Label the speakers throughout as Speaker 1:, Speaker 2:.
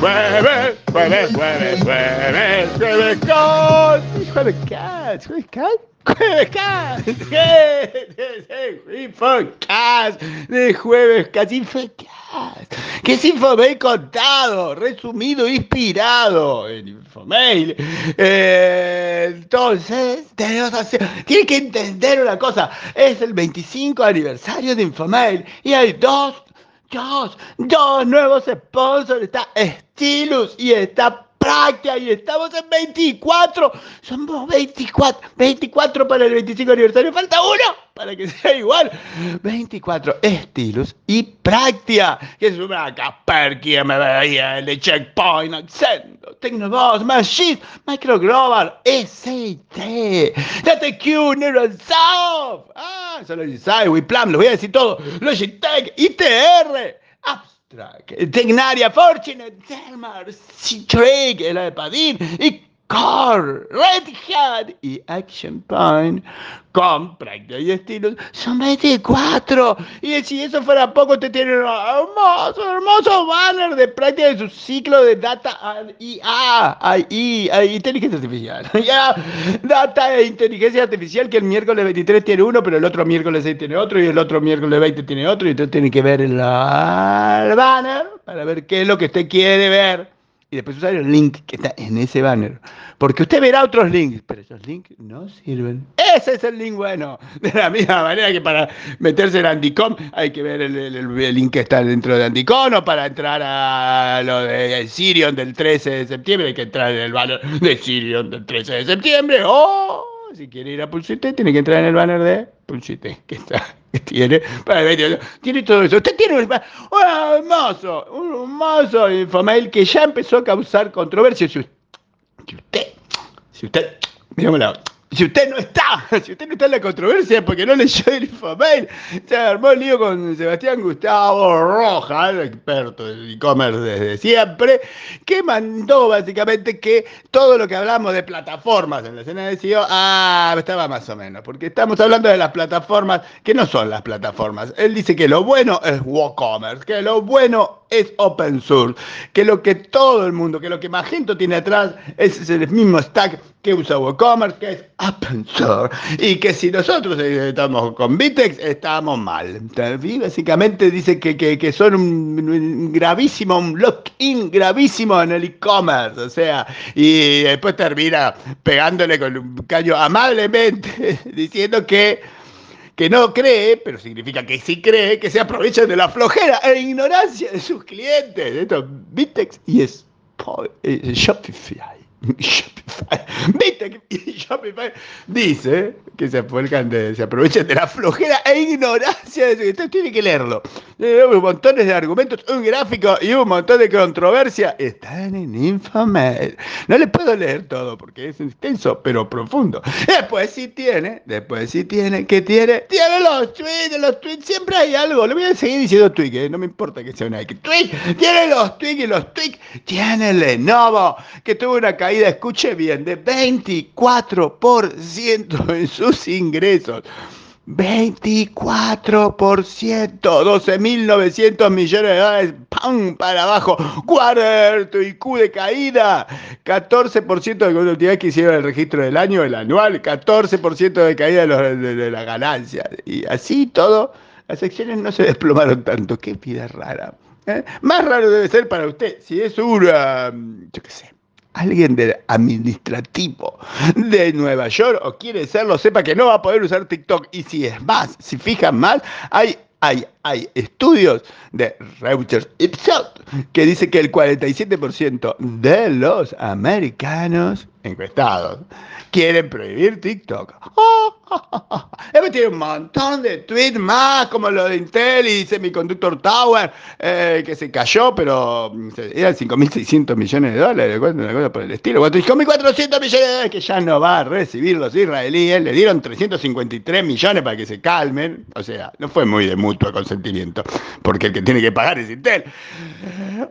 Speaker 1: jueves, jueves, jueves, jueves, jueves, con jueves jueves. Jueves Cast, Infocast, de Jueves Cast, Infocast, que es Infomail contado, resumido, inspirado en Infomail. Eh, entonces, tenemos que entender una cosa, es el 25 aniversario de Infomail y hay dos dos, dos nuevos sponsors. Está Stilus y está Práctica y estamos en 24. Somos 24. 24 para el 25 aniversario. Falta uno para que sea igual. 24 Stilus y Práctica. Que es una Kaspersky, MBI, de Checkpoint, Accendo, Tecnoboss, Machine, Micro Global, ST, DTQ, NeuroSoft. Ah, solo lo WePlan, lo voy a decir todo. Logitech, ITR. Apps Tecnaria, Fortune, Thermar, Citrix, el de Padin y Core, Red Hat y Action Point con práctica y estilos son 24. Y si eso fuera poco, usted tiene un hermoso, hermoso banner de práctica de su ciclo de data IA, IA, inteligencia artificial. ya, data e inteligencia artificial que el miércoles 23 tiene uno, pero el otro miércoles 6 tiene otro y el otro miércoles 20 tiene otro. Y usted tiene que ver el banner para ver qué es lo que usted quiere ver y después usar el link que está en ese banner. Porque usted verá otros links, pero esos links no sirven. Ese es el link bueno. De la misma manera que para meterse en Anticom hay que ver el, link que está dentro de Anticom o para entrar a lo de Sirion del 13 de septiembre hay que entrar en el banner de Sirion del 13 de septiembre. O si quiere ir a Pulsite tiene que entrar en el banner de Pulsite, que está tiene, tiene todo eso. Usted tiene un, hermoso, un hermoso infomail que ya empezó a causar controversia. Si usted, si usted, si no está, si usted no está en la controversia porque no leyó el infomail, se armó el lío con Sebastián Gustavo Roja, el experto del e-commerce desde siempre, que mandó básicamente que todo lo que hablamos de plataformas en la escena de SEO, ah, estaba más o menos, porque estamos hablando de las plataformas que no son las plataformas. Él dice que lo bueno es WooCommerce, que lo bueno es open source, que lo que todo el mundo, que lo que Magento tiene atrás es el mismo stack que usa WooCommerce, que es open source, y que si nosotros estamos con Vitex, estamos mal. básicamente dice que, que, son un, gravísimo, un lock-in gravísimo en el e-commerce, o sea, y después termina pegándole con un caño amablemente, diciendo que que no cree, pero significa que sí cree, que se aprovechan de la flojera e ignorancia de sus clientes. Esto Vitex y eh, Shopify. Shopify. ¿Viste Dice que se de, se aprovechan de la flojera e ignorancia de eso. Usted tiene que leerlo. Un montón de argumentos, un gráfico y un montón de controversia están en Infomail. No le puedo leer todo porque es extenso, pero profundo. Después sí tiene, después sí tiene, ¿qué tiene? Tiene los tweets, los tweets, siempre hay algo. Le voy a seguir diciendo tweet, ¿eh? no me importa que sea una tweet. Tiene los tweets y los tweets. Tiene Lenovo, que tuvo una caída, escuche bien, de 24% en sus ingresos. 24%, 12.900 millones de dólares, ¡pam! para abajo, cuarto y Q de caída, 14% de utilidad que hicieron el registro del año, el anual, 14% de caída de, la ganancia. Y así todo, las acciones no se desplomaron tanto, qué vida rara. ¿eh? Más raro debe ser para usted, si es una, yo qué sé, alguien del administrativo de Nueva York o quiere serlo, sepa que no va a poder usar TikTok. Y si es más, si fijan más, hay, hay, hay estudios de Reuters Ipsos que dice que el 47% de los americanos encuestados quieren prohibir TikTok. Después tiene un montón de tweets más, como lo de Intel y Semiconductor Tower, eh, que se cayó, pero mm, eran 5.600 millones de dólares, una cosa por el estilo. 5.400 millones de dólares que ya no va a recibir los israelíes. Le dieron 353 millones para que se calmen. O sea, no fue muy de mutuo consentimiento, porque el que tiene que pagar es Intel.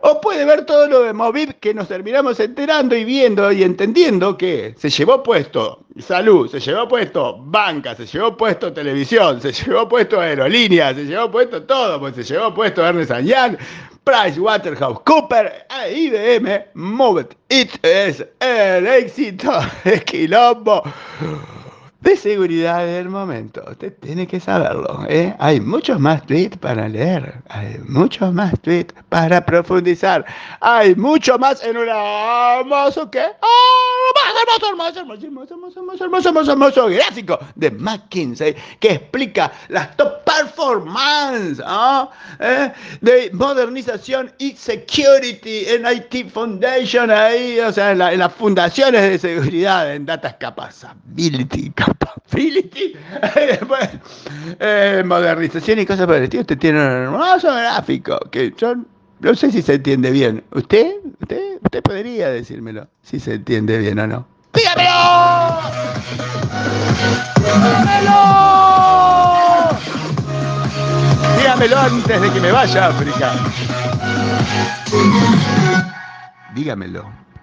Speaker 1: O puede ver todo lo de Movib que nos terminamos enterando y viendo y entendiendo que se llevó puesto salud, se llevó puesto banca, se llevó puesto televisión, se llevó puesto aerolínea, se llevó puesto todo, pues se llevó puesto Ernest Young, Price Waterhouse Cooper e IBM Move It es el éxito de Quilombo de seguridad del momento. Usted tiene que saberlo. ¿eh? Hay muchos más tweets para leer. Hay muchos más tweets para profundizar. Hay mucho más en un hermoso que. hermoso, hermoso, hermoso, hermoso, hermoso, hermoso, hermoso, hermoso gráfico de McKinsey que explica las top performance ¿Eh? de modernización y security en IT Foundation, ahí, o sea, en, las fundaciones de seguridad, en Data Capability eh, modernización y cosas por el estilo. Usted tiene un hermoso gráfico que yo no sé si se entiende bien. ¿Usted? ¿Usted? Usted podría decírmelo si se entiende bien o no. ¡Dígamelo! ¡Dígamelo! Dígamelo antes de que me vaya a África. Dígamelo.